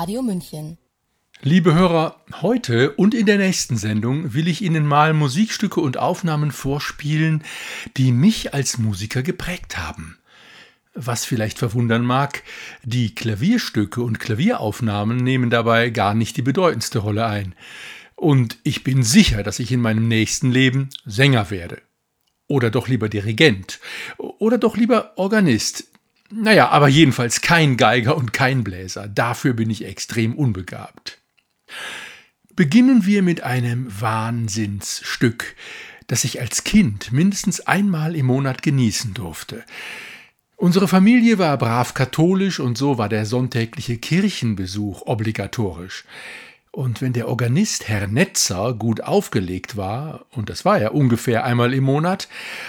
Radio München. Liebe Hörer, heute und in der nächsten Sendung will ich Ihnen mal Musikstücke und Aufnahmen vorspielen, die mich als Musiker geprägt haben. Was vielleicht verwundern mag, die Klavierstücke und Klavieraufnahmen nehmen dabei gar nicht die bedeutendste Rolle ein. Und ich bin sicher, dass ich in meinem nächsten Leben Sänger werde. Oder doch lieber Dirigent. Oder doch lieber Organist. Naja, aber jedenfalls kein Geiger und kein Bläser. Dafür bin ich extrem unbegabt. Beginnen wir mit einem Wahnsinnsstück, das ich als Kind mindestens einmal im Monat genießen durfte. Unsere Familie war brav katholisch und so war der sonntägliche Kirchenbesuch obligatorisch. Und wenn der Organist Herr Netzer gut aufgelegt war, und das war er ungefähr einmal im Monat,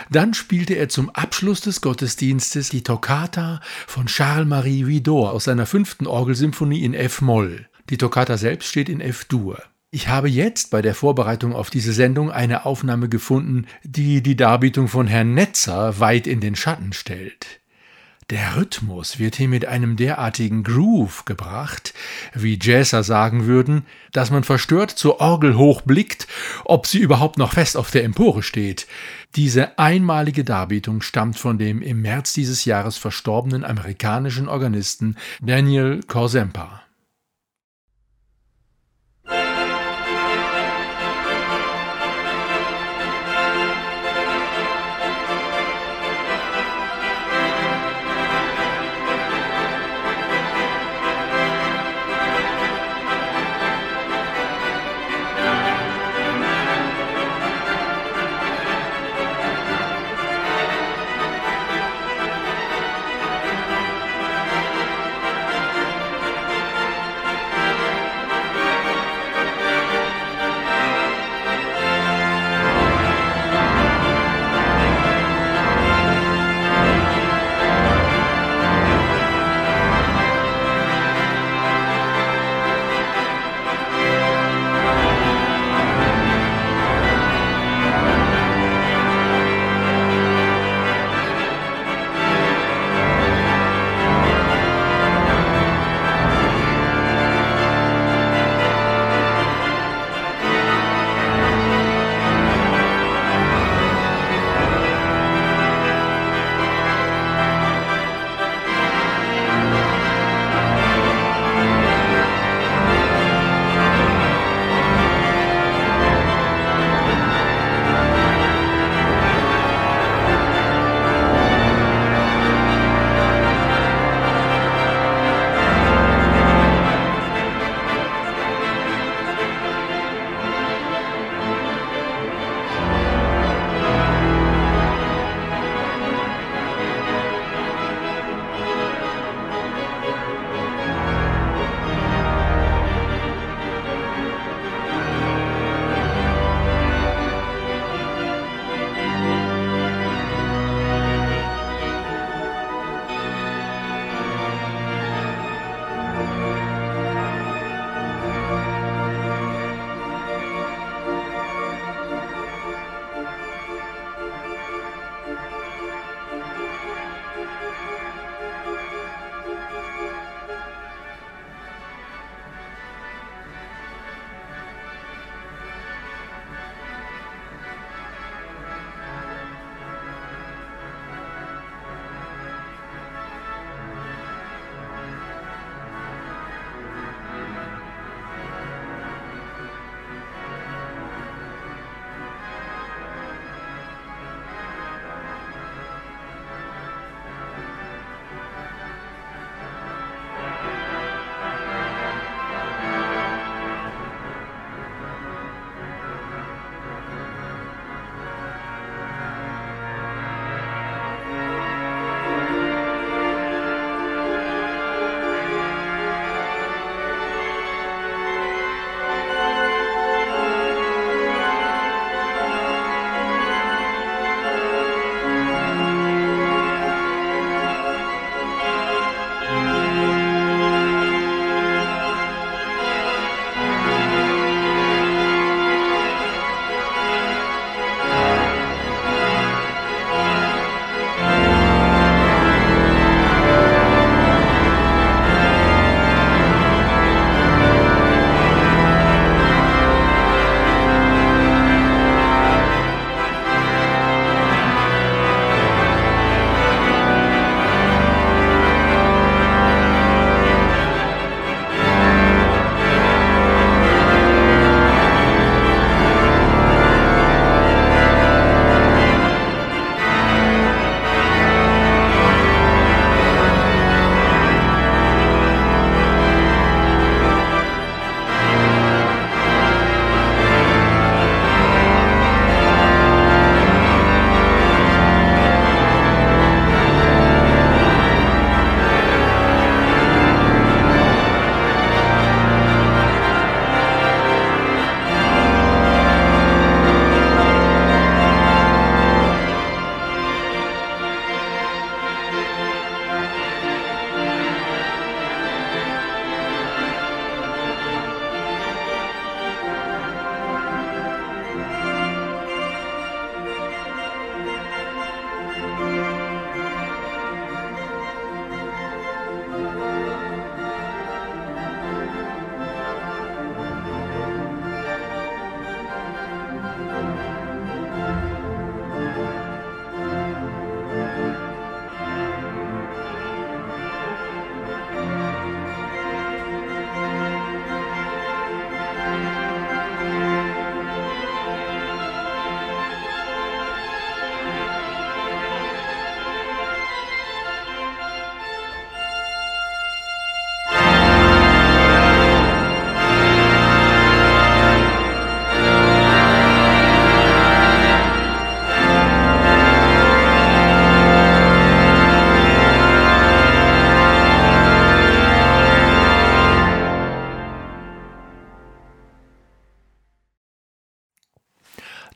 dann spielte er zum Abschluss des Gottesdienstes die Toccata von Charles-Marie Widor aus seiner fünften Orgelsymphonie in F-Moll. Die Toccata selbst steht in F-Dur. Ich habe jetzt bei der Vorbereitung auf diese Sendung eine Aufnahme gefunden, die die Darbietung von Herrn Netzer weit in den Schatten stellt. Der Rhythmus wird hier mit einem derartigen Groove gebracht, wie Jazzer sagen würden, dass man verstört zur Orgel hochblickt, ob sie überhaupt noch fest auf der Empore steht. Diese einmalige Darbietung stammt von dem im März dieses Jahres verstorbenen amerikanischen Organisten Daniel Korzempa.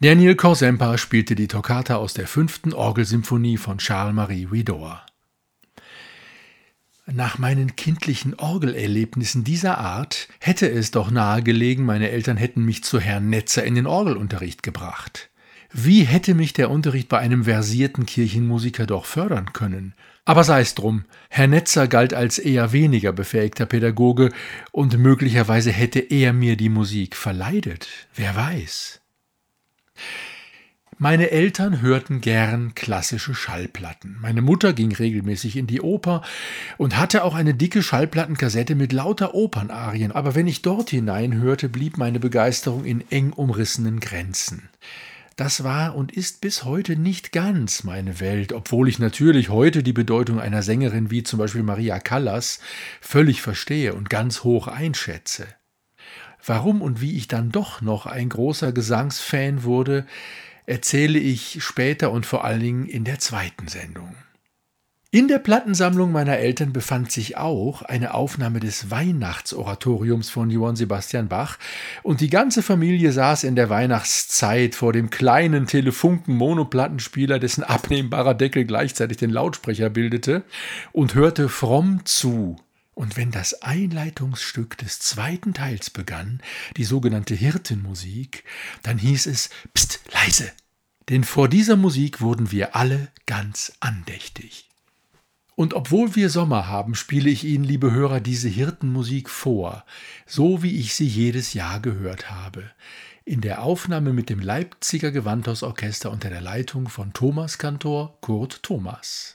Daniel Korsempa spielte die Toccata aus der fünften Orgelsymphonie von Charles-Marie Widor. Nach meinen kindlichen Orgelerlebnissen dieser Art hätte es doch nahegelegen, meine Eltern hätten mich zu Herrn Netzer in den Orgelunterricht gebracht. Wie hätte mich der Unterricht bei einem versierten Kirchenmusiker doch fördern können? Aber sei es drum, Herr Netzer galt als eher weniger befähigter Pädagoge und möglicherweise hätte er mir die Musik verleidet, wer weiß. Meine Eltern hörten gern klassische Schallplatten. Meine Mutter ging regelmäßig in die Oper und hatte auch eine dicke Schallplattenkassette mit lauter Opernarien, aber wenn ich dort hineinhörte, blieb meine Begeisterung in eng umrissenen Grenzen. Das war und ist bis heute nicht ganz meine Welt, obwohl ich natürlich heute die Bedeutung einer Sängerin wie zum Beispiel Maria Callas völlig verstehe und ganz hoch einschätze. Warum und wie ich dann doch noch ein großer Gesangsfan wurde, erzähle ich später und vor allen Dingen in der zweiten Sendung. In der Plattensammlung meiner Eltern befand sich auch eine Aufnahme des Weihnachtsoratoriums von Johann Sebastian Bach, und die ganze Familie saß in der Weihnachtszeit vor dem kleinen Telefunken-Monoplattenspieler, dessen abnehmbarer Deckel gleichzeitig den Lautsprecher bildete, und hörte fromm zu. Und wenn das Einleitungsstück des zweiten Teils begann, die sogenannte Hirtenmusik, dann hieß es Psst, leise, denn vor dieser Musik wurden wir alle ganz andächtig. Und obwohl wir Sommer haben, spiele ich Ihnen, liebe Hörer, diese Hirtenmusik vor, so wie ich sie jedes Jahr gehört habe. In der Aufnahme mit dem Leipziger Gewandhausorchester unter der Leitung von Thomas Kantor Kurt Thomas.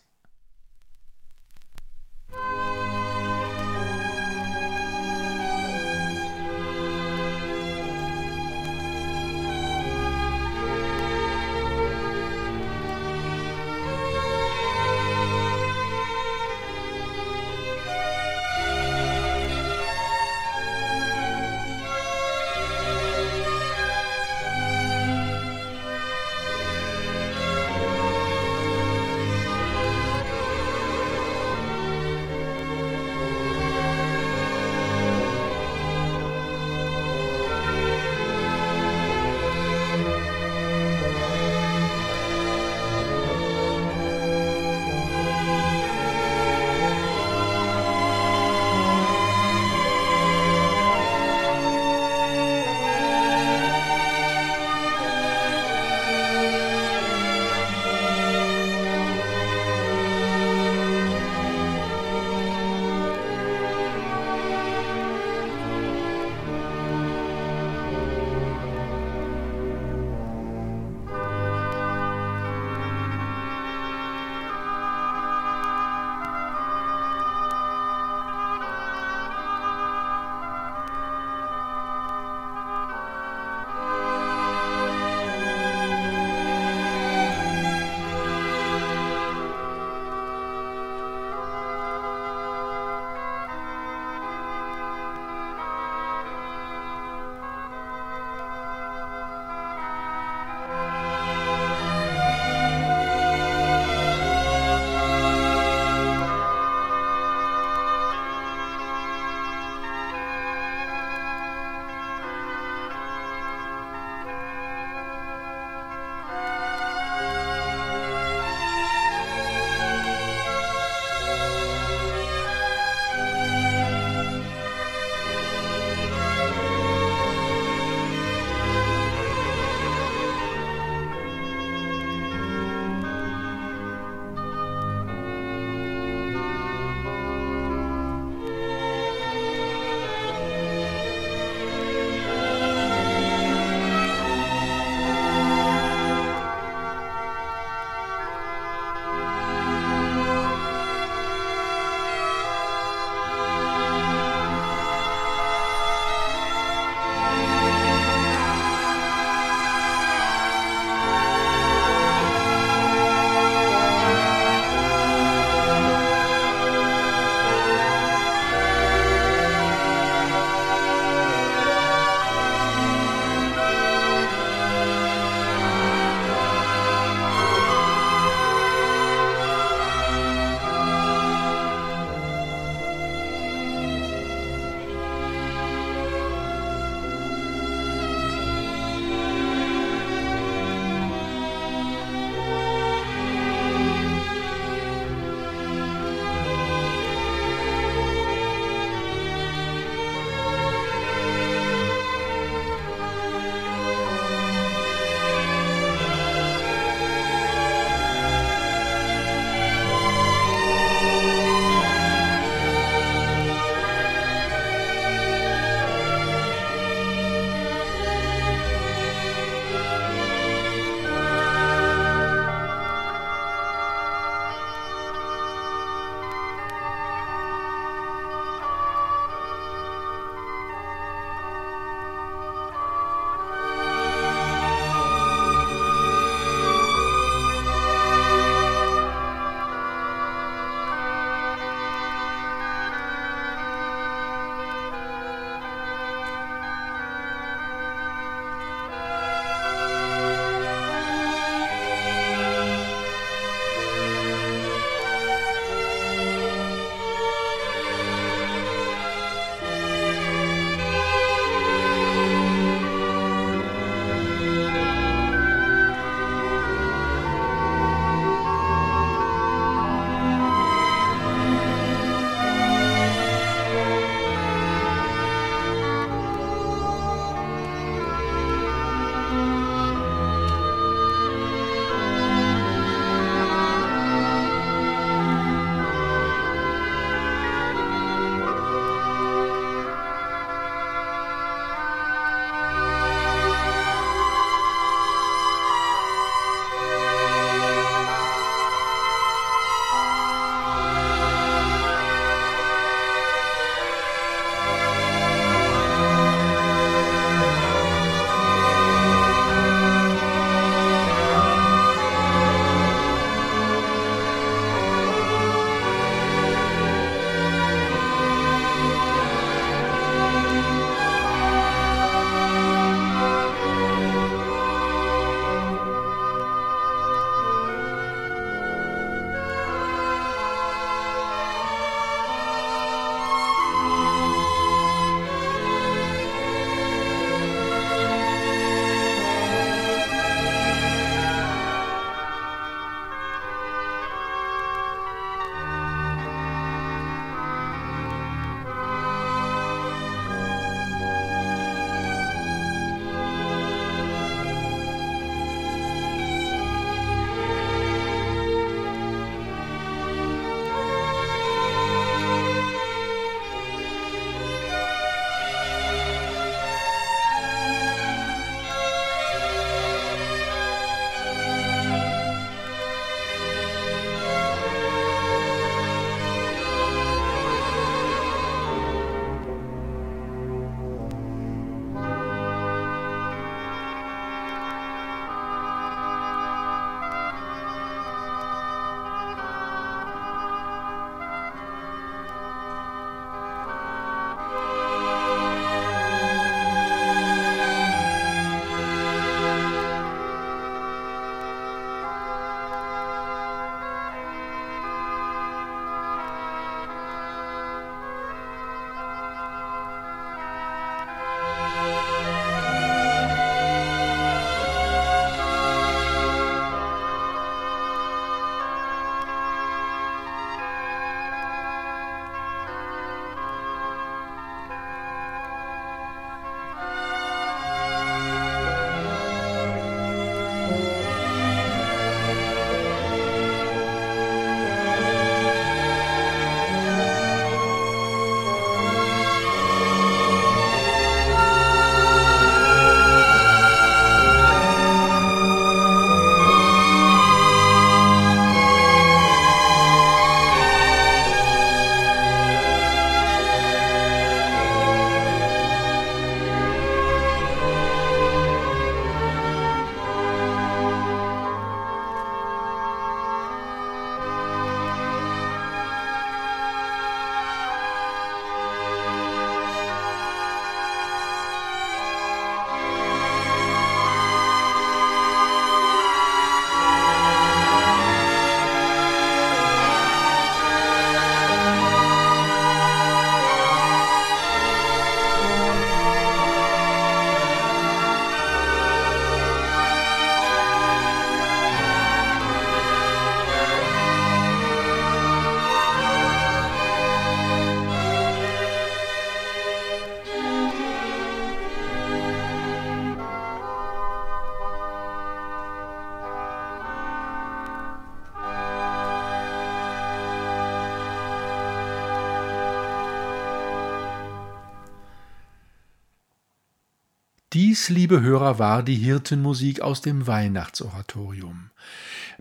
Dies, liebe Hörer, war die Hirtenmusik aus dem Weihnachtsoratorium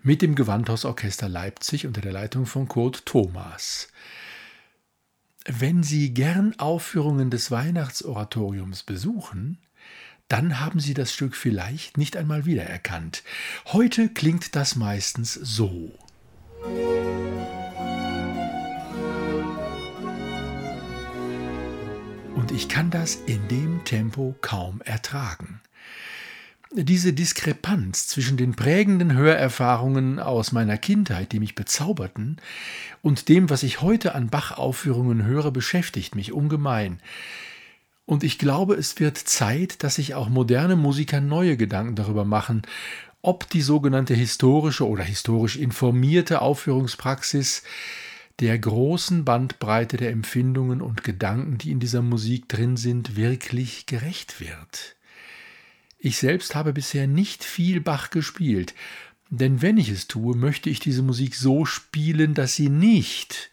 mit dem Gewandhausorchester Leipzig unter der Leitung von Kurt Thomas. Wenn Sie gern Aufführungen des Weihnachtsoratoriums besuchen, dann haben Sie das Stück vielleicht nicht einmal wiedererkannt. Heute klingt das meistens so. Und ich kann das in dem Tempo kaum ertragen. Diese Diskrepanz zwischen den prägenden Hörerfahrungen aus meiner Kindheit, die mich bezauberten, und dem, was ich heute an Bach-Aufführungen höre, beschäftigt mich ungemein. Und ich glaube, es wird Zeit, dass sich auch moderne Musiker neue Gedanken darüber machen, ob die sogenannte historische oder historisch informierte Aufführungspraxis der großen Bandbreite der Empfindungen und Gedanken, die in dieser Musik drin sind, wirklich gerecht wird. Ich selbst habe bisher nicht viel Bach gespielt, denn wenn ich es tue, möchte ich diese Musik so spielen, dass sie nicht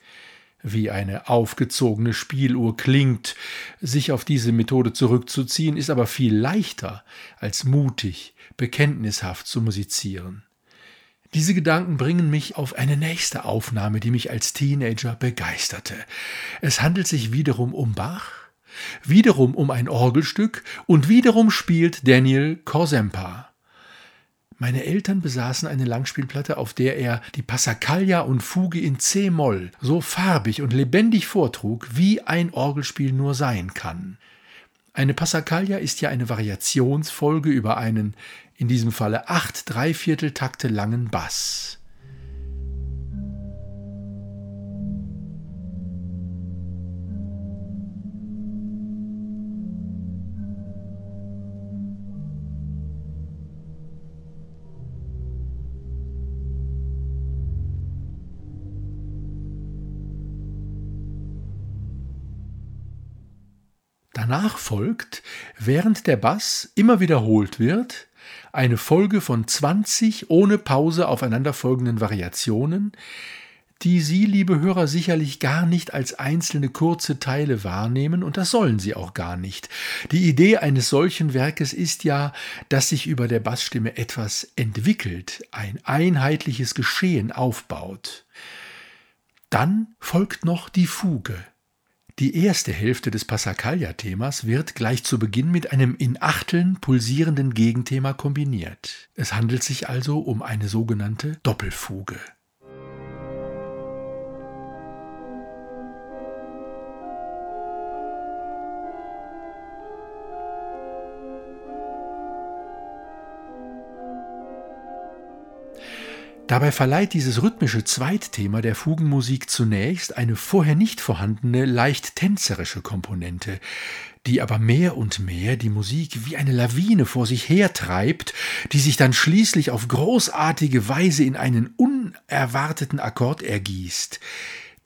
wie eine aufgezogene Spieluhr klingt. Sich auf diese Methode zurückzuziehen, ist aber viel leichter, als mutig, bekenntnishaft zu musizieren. Diese Gedanken bringen mich auf eine nächste Aufnahme, die mich als Teenager begeisterte. Es handelt sich wiederum um Bach, wiederum um ein Orgelstück und wiederum spielt Daniel Korsempa. Meine Eltern besaßen eine Langspielplatte, auf der er die Passacaglia und Fuge in C-Moll so farbig und lebendig vortrug, wie ein Orgelspiel nur sein kann. Eine Passacaglia ist ja eine Variationsfolge über einen, in diesem Falle acht Dreivierteltakte langen Bass. Danach folgt, während der Bass immer wiederholt wird, eine Folge von 20 ohne Pause aufeinanderfolgenden Variationen, die Sie, liebe Hörer, sicherlich gar nicht als einzelne kurze Teile wahrnehmen, und das sollen Sie auch gar nicht. Die Idee eines solchen Werkes ist ja, dass sich über der Bassstimme etwas entwickelt, ein einheitliches Geschehen aufbaut. Dann folgt noch die Fuge. Die erste Hälfte des Passacaglia-Themas wird gleich zu Beginn mit einem in Achteln pulsierenden Gegenthema kombiniert. Es handelt sich also um eine sogenannte Doppelfuge. Dabei verleiht dieses rhythmische Zweitthema der Fugenmusik zunächst eine vorher nicht vorhandene, leicht tänzerische Komponente, die aber mehr und mehr die Musik wie eine Lawine vor sich hertreibt, die sich dann schließlich auf großartige Weise in einen unerwarteten Akkord ergießt,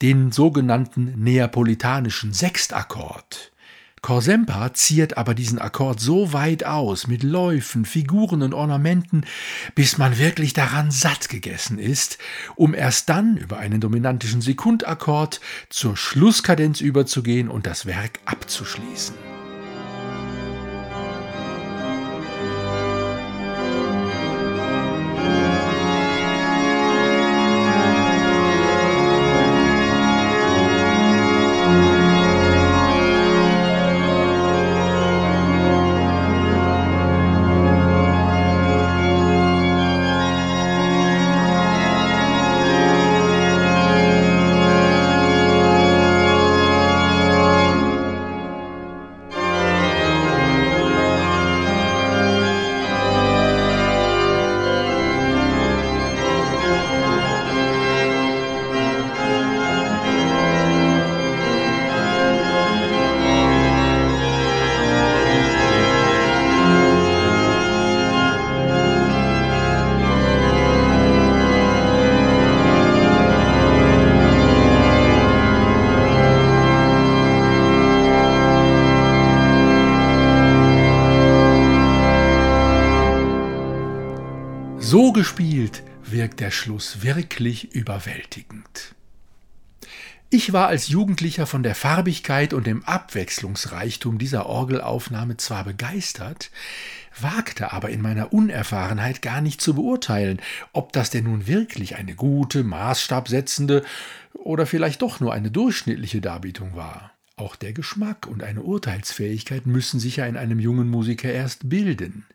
den sogenannten neapolitanischen Sechstakkord. Korsempa ziert aber diesen Akkord so weit aus mit Läufen, Figuren und Ornamenten, bis man wirklich daran satt gegessen ist, um erst dann über einen dominantischen Sekundakkord zur Schlusskadenz überzugehen und das Werk abzuschließen. Gespielt wirkt der Schluss wirklich überwältigend. Ich war als Jugendlicher von der Farbigkeit und dem Abwechslungsreichtum dieser Orgelaufnahme zwar begeistert, wagte aber in meiner Unerfahrenheit gar nicht zu beurteilen, ob das denn nun wirklich eine gute, maßstabsetzende oder vielleicht doch nur eine durchschnittliche Darbietung war. Auch der Geschmack und eine Urteilsfähigkeit müssen sich ja in einem jungen Musiker erst bilden.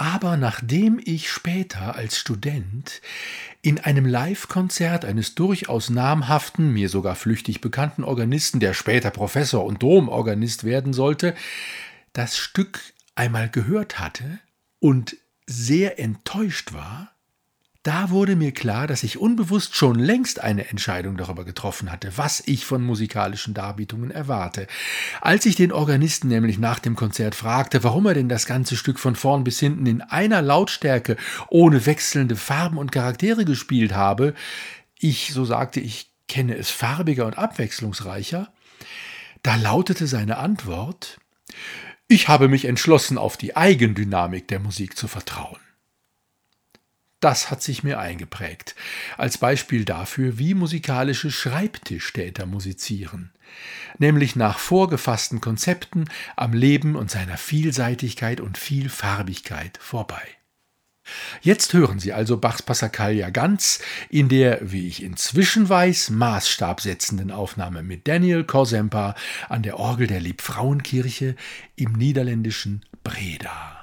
Aber nachdem ich später als Student in einem Live-Konzert eines durchaus namhaften, mir sogar flüchtig bekannten Organisten, der später Professor und Domorganist werden sollte, das Stück einmal gehört hatte und sehr enttäuscht war, da wurde mir klar, dass ich unbewusst schon längst eine Entscheidung darüber getroffen hatte, was ich von musikalischen Darbietungen erwarte. Als ich den Organisten nämlich nach dem Konzert fragte, warum er denn das ganze Stück von vorn bis hinten in einer Lautstärke ohne wechselnde Farben und Charaktere gespielt habe, ich, so sagte ich, kenne es farbiger und abwechslungsreicher, da lautete seine Antwort, ich habe mich entschlossen, auf die Eigendynamik der Musik zu vertrauen. Das hat sich mir eingeprägt, als Beispiel dafür, wie musikalische Schreibtischtäter musizieren, nämlich nach vorgefassten Konzepten am Leben und seiner Vielseitigkeit und Vielfarbigkeit vorbei. Jetzt hören Sie also Bachs Passacaglia ganz in der, wie ich inzwischen weiß, maßstabsetzenden Aufnahme mit Daniel Kosempa an der Orgel der Liebfrauenkirche im niederländischen Breda.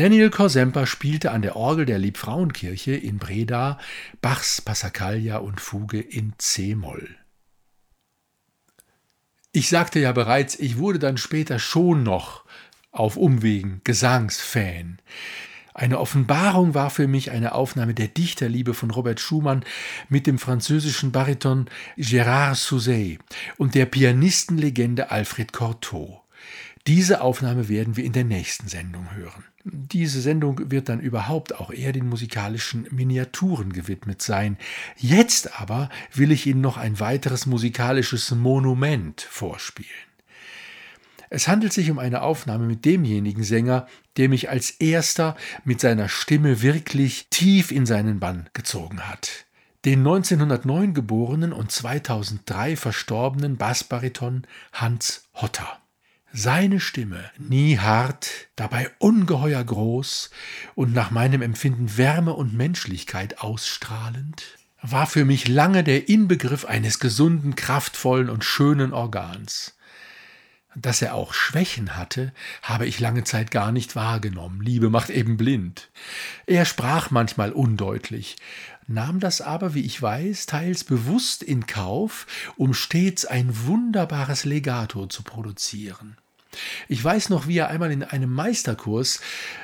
Daniel Korsemper spielte an der Orgel der Liebfrauenkirche in Breda Bachs Passacaglia und Fuge in C-Moll. Ich sagte ja bereits, ich wurde dann später schon noch auf Umwegen Gesangsfan. Eine Offenbarung war für mich eine Aufnahme der Dichterliebe von Robert Schumann mit dem französischen Bariton Gérard Souzet und der Pianistenlegende Alfred Cortot. Diese Aufnahme werden wir in der nächsten Sendung hören. Diese Sendung wird dann überhaupt auch eher den musikalischen Miniaturen gewidmet sein. Jetzt aber will ich Ihnen noch ein weiteres musikalisches Monument vorspielen. Es handelt sich um eine Aufnahme mit demjenigen Sänger, der mich als erster mit seiner Stimme wirklich tief in seinen Bann gezogen hat. Den 1909 geborenen und 2003 verstorbenen Bassbariton Hans Hotter. Seine Stimme, nie hart, dabei ungeheuer groß und nach meinem Empfinden Wärme und Menschlichkeit ausstrahlend, war für mich lange der Inbegriff eines gesunden, kraftvollen und schönen Organs. Dass er auch Schwächen hatte, habe ich lange Zeit gar nicht wahrgenommen. Liebe macht eben blind. Er sprach manchmal undeutlich, nahm das aber, wie ich weiß, teils bewusst in Kauf, um stets ein wunderbares Legato zu produzieren. Ich weiß noch, wie er einmal in einem Meisterkurs,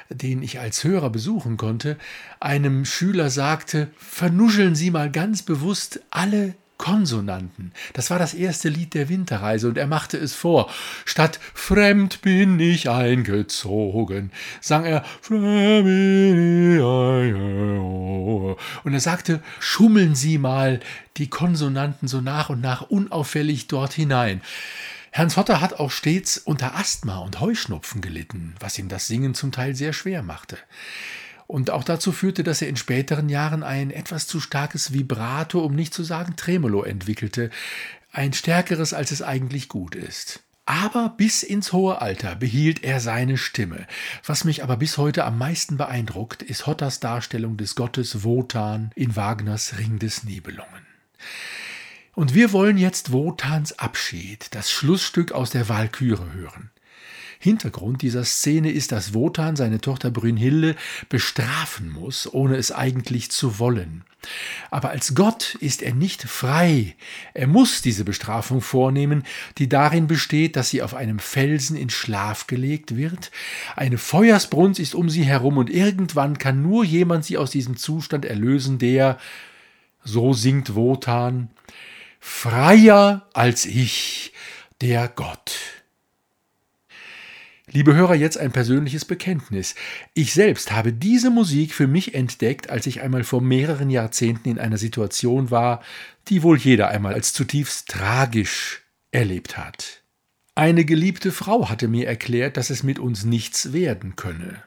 den ich als Hörer besuchen konnte, einem Schüler sagte, vernuscheln Sie mal ganz bewusst alle Konsonanten. Das war das erste Lied der Winterreise und er machte es vor. Statt Fremd bin ich eingezogen, sang er und er sagte, schummeln Sie mal die Konsonanten so nach und nach unauffällig dort hinein. Hans Hotter hat auch stets unter Asthma und Heuschnupfen gelitten, was ihm das Singen zum Teil sehr schwer machte. Und auch dazu führte, dass er in späteren Jahren ein etwas zu starkes Vibrato, um nicht zu sagen Tremolo, entwickelte, ein stärkeres, als es eigentlich gut ist. Aber bis ins hohe Alter behielt er seine Stimme. Was mich aber bis heute am meisten beeindruckt, ist Hotters Darstellung des Gottes Wotan in Wagners Ring des Nibelungen. Und wir wollen jetzt Wotans Abschied, das Schlussstück aus der Walküre hören. Hintergrund dieser Szene ist, dass Wotan seine Tochter Brünnhilde bestrafen muss, ohne es eigentlich zu wollen. Aber als Gott ist er nicht frei. Er muss diese Bestrafung vornehmen, die darin besteht, dass sie auf einem Felsen in Schlaf gelegt wird. Eine Feuersbrunst ist um sie herum und irgendwann kann nur jemand sie aus diesem Zustand erlösen, der, so singt Wotan, freier als ich, der Gott. Liebe Hörer, jetzt ein persönliches Bekenntnis. Ich selbst habe diese Musik für mich entdeckt, als ich einmal vor mehreren Jahrzehnten in einer Situation war, die wohl jeder einmal als zutiefst tragisch erlebt hat. Eine geliebte Frau hatte mir erklärt, dass es mit uns nichts werden könne.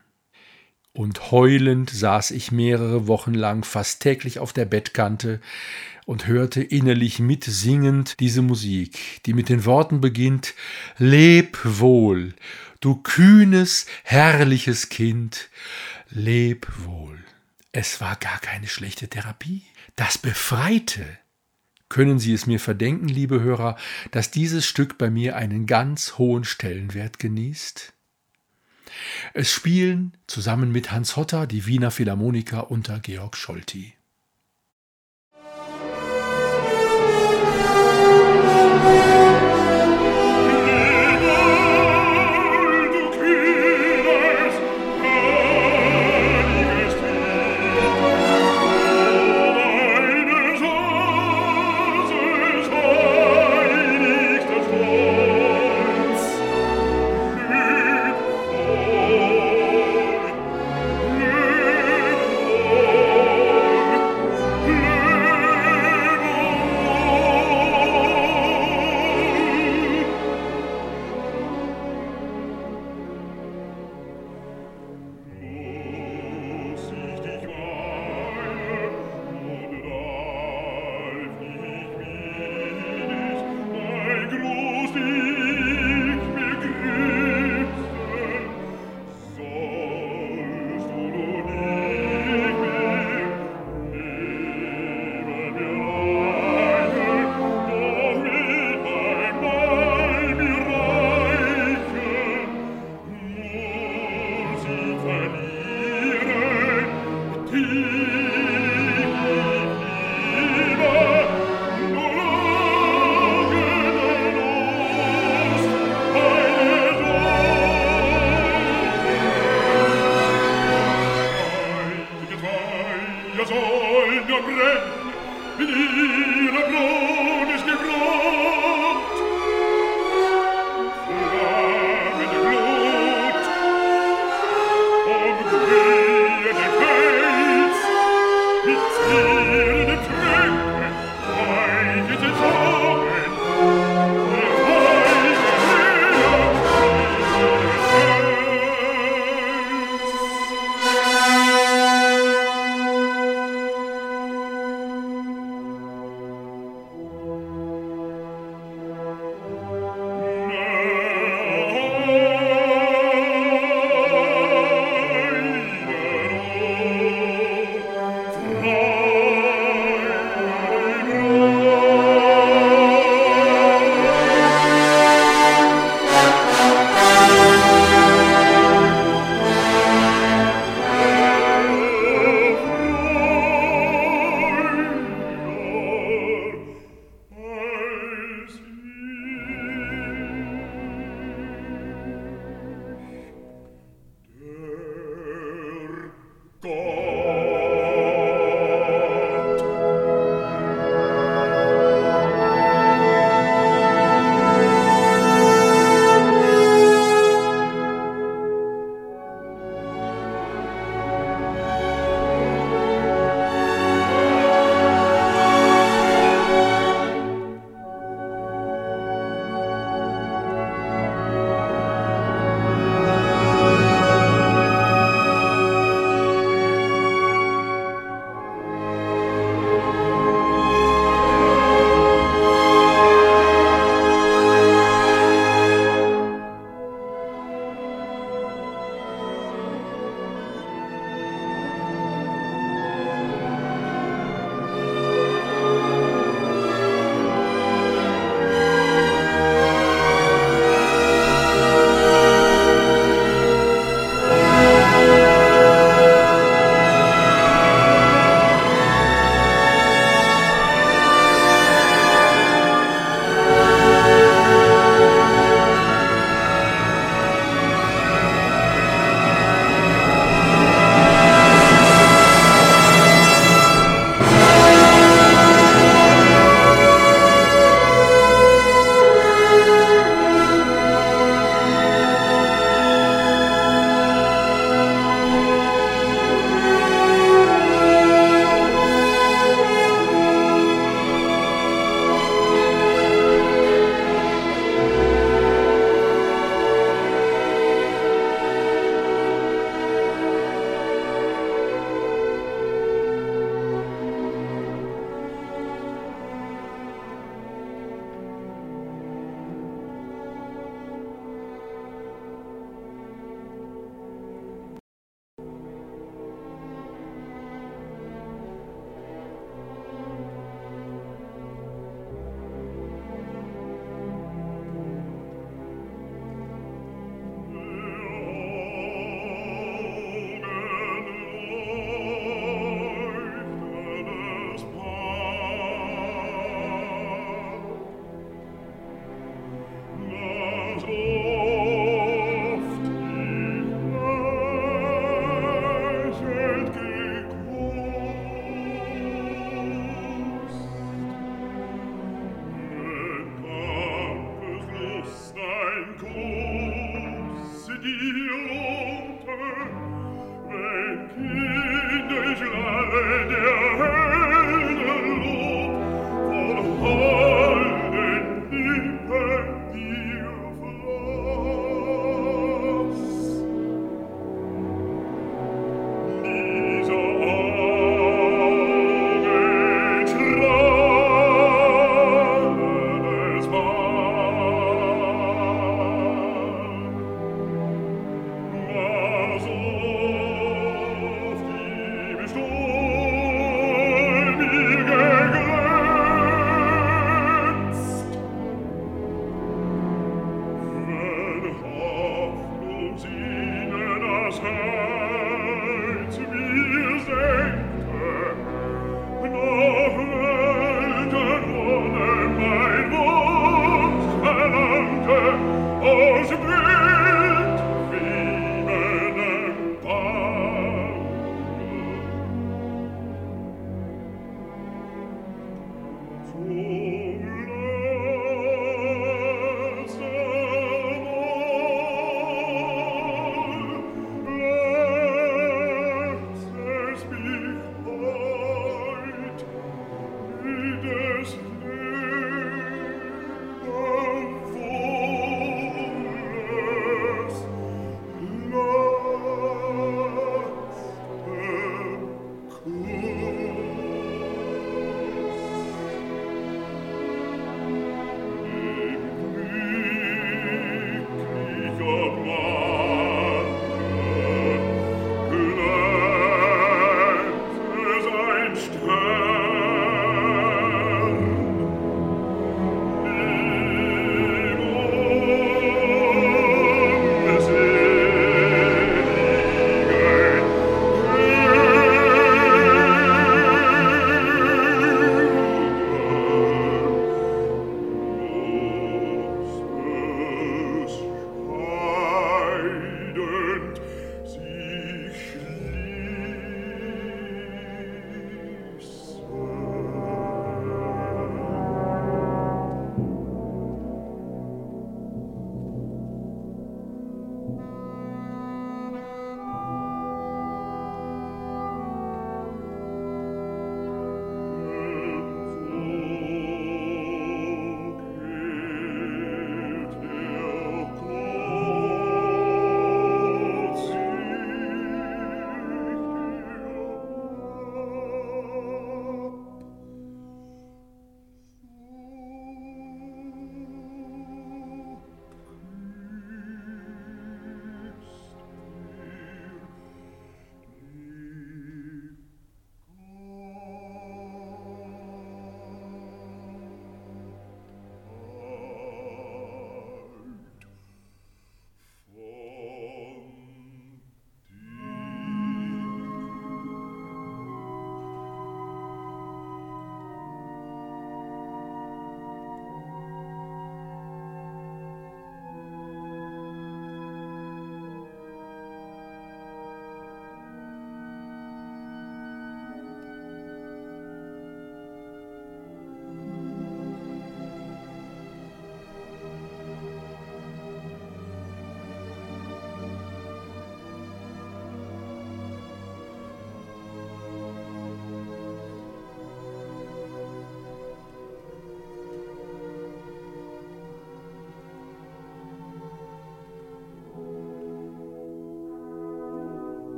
Und heulend saß ich mehrere Wochen lang fast täglich auf der Bettkante und hörte innerlich mitsingend diese Musik, die mit den Worten beginnt Leb wohl, du kühnes, herrliches Kind, leb wohl. Es war gar keine schlechte Therapie. Das befreite. Können Sie es mir verdenken, liebe Hörer, dass dieses Stück bei mir einen ganz hohen Stellenwert genießt? Es spielen zusammen mit Hans Hotter die Wiener Philharmoniker unter Georg Scholti.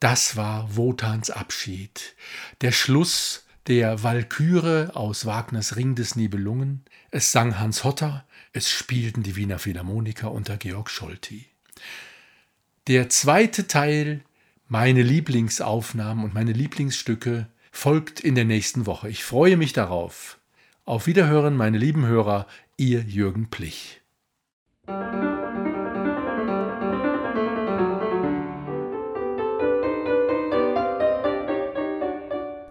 Das war Wotans Abschied, der Schluss der Walküre aus Wagners Ring des Nibelungen. Es sang Hans Hotter, es spielten die Wiener Philharmoniker unter Georg Scholti. Der zweite Teil, meine Lieblingsaufnahmen und meine Lieblingsstücke, folgt in der nächsten Woche. Ich freue mich darauf. Auf Wiederhören, meine lieben Hörer, Ihr Jürgen Plich.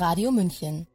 Radio München